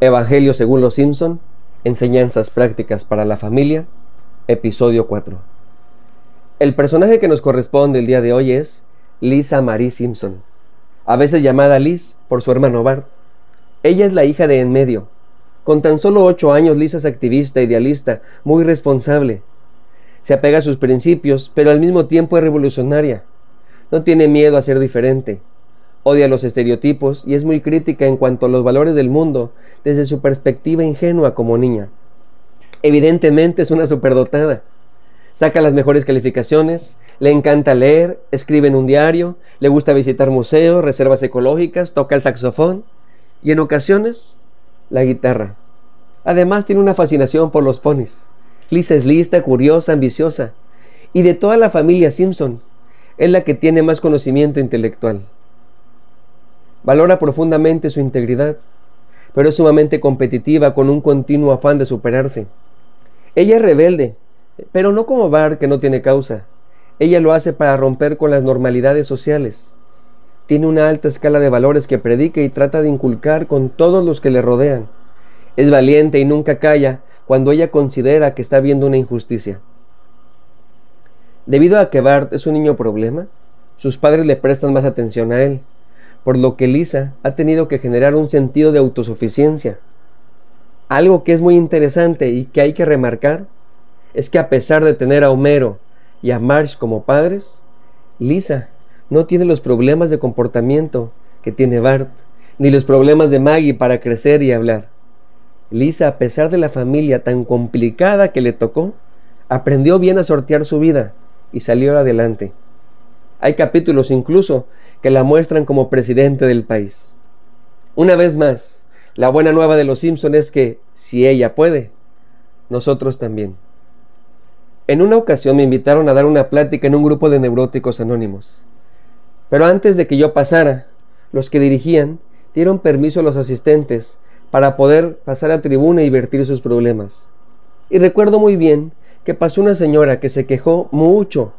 Evangelio según los Simpson, Enseñanzas prácticas para la familia, episodio 4. El personaje que nos corresponde el día de hoy es Lisa Marie Simpson, a veces llamada Liz por su hermano Bart. Ella es la hija de en medio. Con tan solo ocho años, Lisa es activista, idealista, muy responsable. Se apega a sus principios, pero al mismo tiempo es revolucionaria. No tiene miedo a ser diferente. Odia los estereotipos y es muy crítica en cuanto a los valores del mundo desde su perspectiva ingenua como niña. Evidentemente es una superdotada. Saca las mejores calificaciones, le encanta leer, escribe en un diario, le gusta visitar museos, reservas ecológicas, toca el saxofón y en ocasiones la guitarra. Además tiene una fascinación por los ponis. Lisa es lista, curiosa, ambiciosa y de toda la familia Simpson es la que tiene más conocimiento intelectual. Valora profundamente su integridad, pero es sumamente competitiva con un continuo afán de superarse. Ella es rebelde, pero no como Bart que no tiene causa. Ella lo hace para romper con las normalidades sociales. Tiene una alta escala de valores que predica y trata de inculcar con todos los que le rodean. Es valiente y nunca calla cuando ella considera que está viendo una injusticia. Debido a que Bart es un niño problema, sus padres le prestan más atención a él por lo que Lisa ha tenido que generar un sentido de autosuficiencia. Algo que es muy interesante y que hay que remarcar es que a pesar de tener a Homero y a Marsh como padres, Lisa no tiene los problemas de comportamiento que tiene Bart, ni los problemas de Maggie para crecer y hablar. Lisa, a pesar de la familia tan complicada que le tocó, aprendió bien a sortear su vida y salió adelante. Hay capítulos incluso que la muestran como presidente del país. Una vez más, la buena nueva de los Simpson es que, si ella puede, nosotros también. En una ocasión me invitaron a dar una plática en un grupo de neuróticos anónimos. Pero antes de que yo pasara, los que dirigían dieron permiso a los asistentes para poder pasar a tribuna y vertir sus problemas. Y recuerdo muy bien que pasó una señora que se quejó mucho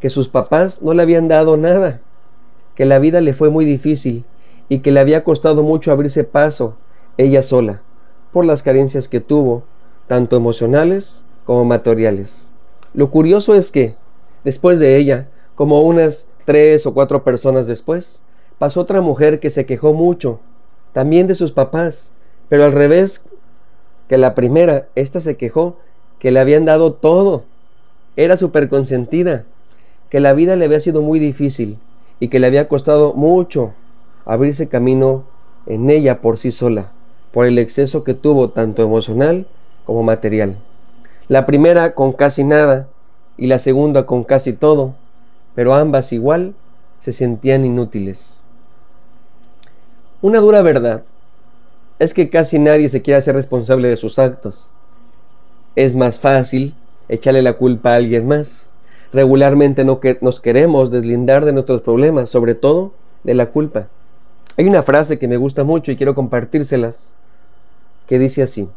que sus papás no le habían dado nada que la vida le fue muy difícil y que le había costado mucho abrirse paso ella sola, por las carencias que tuvo, tanto emocionales como materiales. Lo curioso es que, después de ella, como unas tres o cuatro personas después, pasó otra mujer que se quejó mucho, también de sus papás, pero al revés que la primera, ésta se quejó que le habían dado todo, era súper consentida, que la vida le había sido muy difícil, y que le había costado mucho abrirse camino en ella por sí sola, por el exceso que tuvo tanto emocional como material. La primera con casi nada y la segunda con casi todo, pero ambas igual se sentían inútiles. Una dura verdad es que casi nadie se quiere hacer responsable de sus actos. Es más fácil echarle la culpa a alguien más Regularmente no que nos queremos deslindar de nuestros problemas, sobre todo de la culpa. Hay una frase que me gusta mucho y quiero compartírselas, que dice así,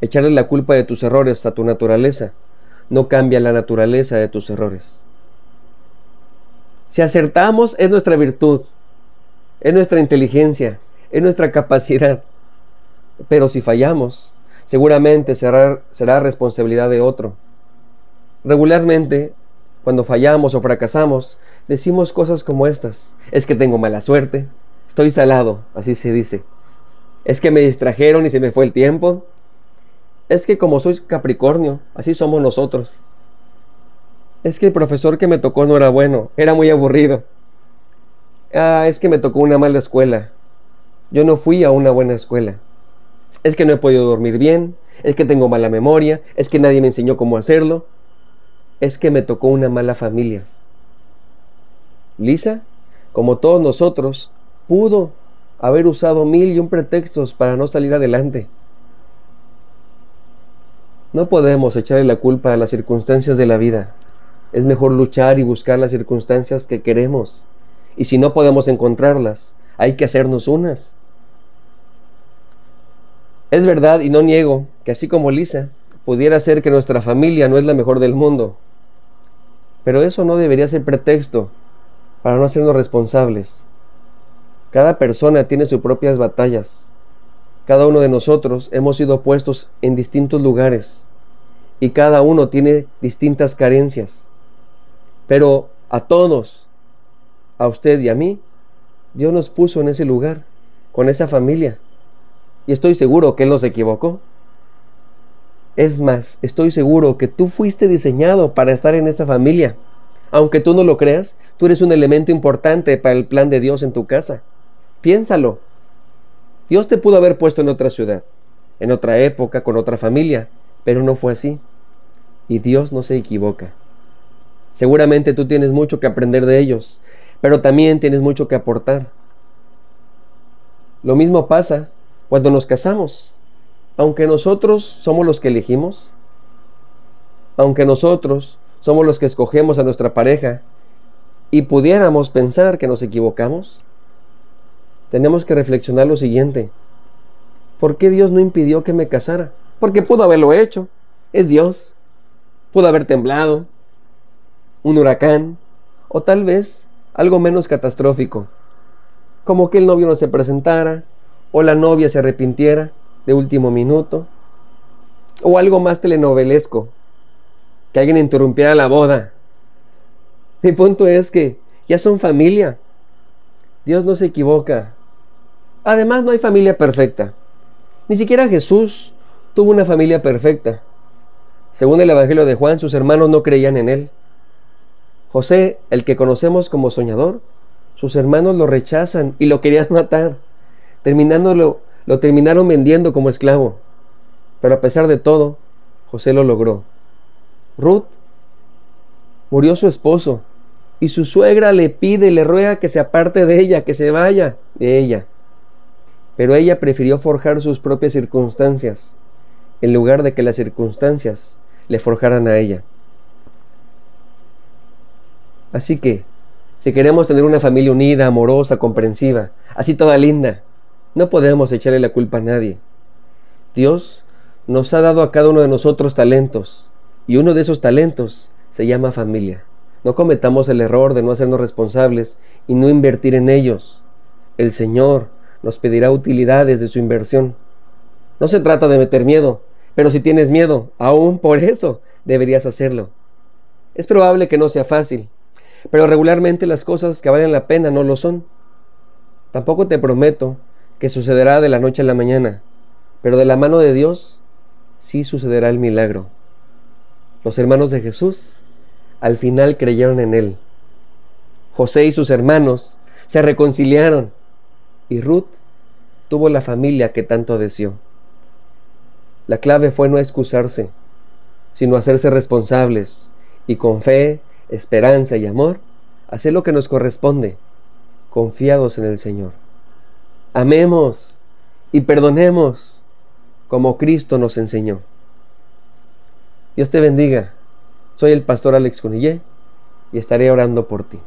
echarle la culpa de tus errores a tu naturaleza no cambia la naturaleza de tus errores. Si acertamos es nuestra virtud, es nuestra inteligencia, es nuestra capacidad. Pero si fallamos, seguramente será, será responsabilidad de otro. Regularmente cuando fallamos o fracasamos, decimos cosas como estas. Es que tengo mala suerte, estoy salado, así se dice. Es que me distrajeron y se me fue el tiempo. Es que como soy Capricornio, así somos nosotros. Es que el profesor que me tocó no era bueno, era muy aburrido. Ah, es que me tocó una mala escuela. Yo no fui a una buena escuela. Es que no he podido dormir bien, es que tengo mala memoria, es que nadie me enseñó cómo hacerlo es que me tocó una mala familia. Lisa, como todos nosotros, pudo haber usado mil y un pretextos para no salir adelante. No podemos echarle la culpa a las circunstancias de la vida. Es mejor luchar y buscar las circunstancias que queremos. Y si no podemos encontrarlas, hay que hacernos unas. Es verdad y no niego que así como Lisa, pudiera ser que nuestra familia no es la mejor del mundo, pero eso no debería ser pretexto para no hacernos responsables. Cada persona tiene sus propias batallas. Cada uno de nosotros hemos sido puestos en distintos lugares y cada uno tiene distintas carencias. Pero a todos, a usted y a mí, Dios nos puso en ese lugar, con esa familia. Y estoy seguro que Él nos equivocó. Es más, estoy seguro que tú fuiste diseñado para estar en esa familia. Aunque tú no lo creas, tú eres un elemento importante para el plan de Dios en tu casa. Piénsalo. Dios te pudo haber puesto en otra ciudad, en otra época, con otra familia, pero no fue así. Y Dios no se equivoca. Seguramente tú tienes mucho que aprender de ellos, pero también tienes mucho que aportar. Lo mismo pasa cuando nos casamos. Aunque nosotros somos los que elegimos, aunque nosotros somos los que escogemos a nuestra pareja y pudiéramos pensar que nos equivocamos, tenemos que reflexionar lo siguiente. ¿Por qué Dios no impidió que me casara? Porque pudo haberlo hecho. Es Dios. Pudo haber temblado, un huracán, o tal vez algo menos catastrófico, como que el novio no se presentara, o la novia se arrepintiera de último minuto, o algo más telenovelesco, que alguien interrumpiera la boda. Mi punto es que ya son familia. Dios no se equivoca. Además, no hay familia perfecta. Ni siquiera Jesús tuvo una familia perfecta. Según el Evangelio de Juan, sus hermanos no creían en él. José, el que conocemos como soñador, sus hermanos lo rechazan y lo querían matar, terminándolo, lo terminaron vendiendo como esclavo. Pero a pesar de todo, José lo logró. Ruth murió su esposo y su suegra le pide y le ruega que se aparte de ella, que se vaya de ella pero ella prefirió forjar sus propias circunstancias, en lugar de que las circunstancias le forjaran a ella. Así que, si queremos tener una familia unida, amorosa, comprensiva, así toda linda, no podemos echarle la culpa a nadie. Dios nos ha dado a cada uno de nosotros talentos, y uno de esos talentos se llama familia. No cometamos el error de no hacernos responsables y no invertir en ellos. El Señor nos pedirá utilidades de su inversión. No se trata de meter miedo, pero si tienes miedo, aún por eso deberías hacerlo. Es probable que no sea fácil, pero regularmente las cosas que valen la pena no lo son. Tampoco te prometo que sucederá de la noche a la mañana, pero de la mano de Dios sí sucederá el milagro. Los hermanos de Jesús al final creyeron en Él. José y sus hermanos se reconciliaron y Ruth tuvo la familia que tanto deseó. La clave fue no excusarse, sino hacerse responsables y con fe, esperanza y amor, hacer lo que nos corresponde, confiados en el Señor. Amemos y perdonemos como Cristo nos enseñó. Dios te bendiga. Soy el pastor Alex Cunillé y estaré orando por ti.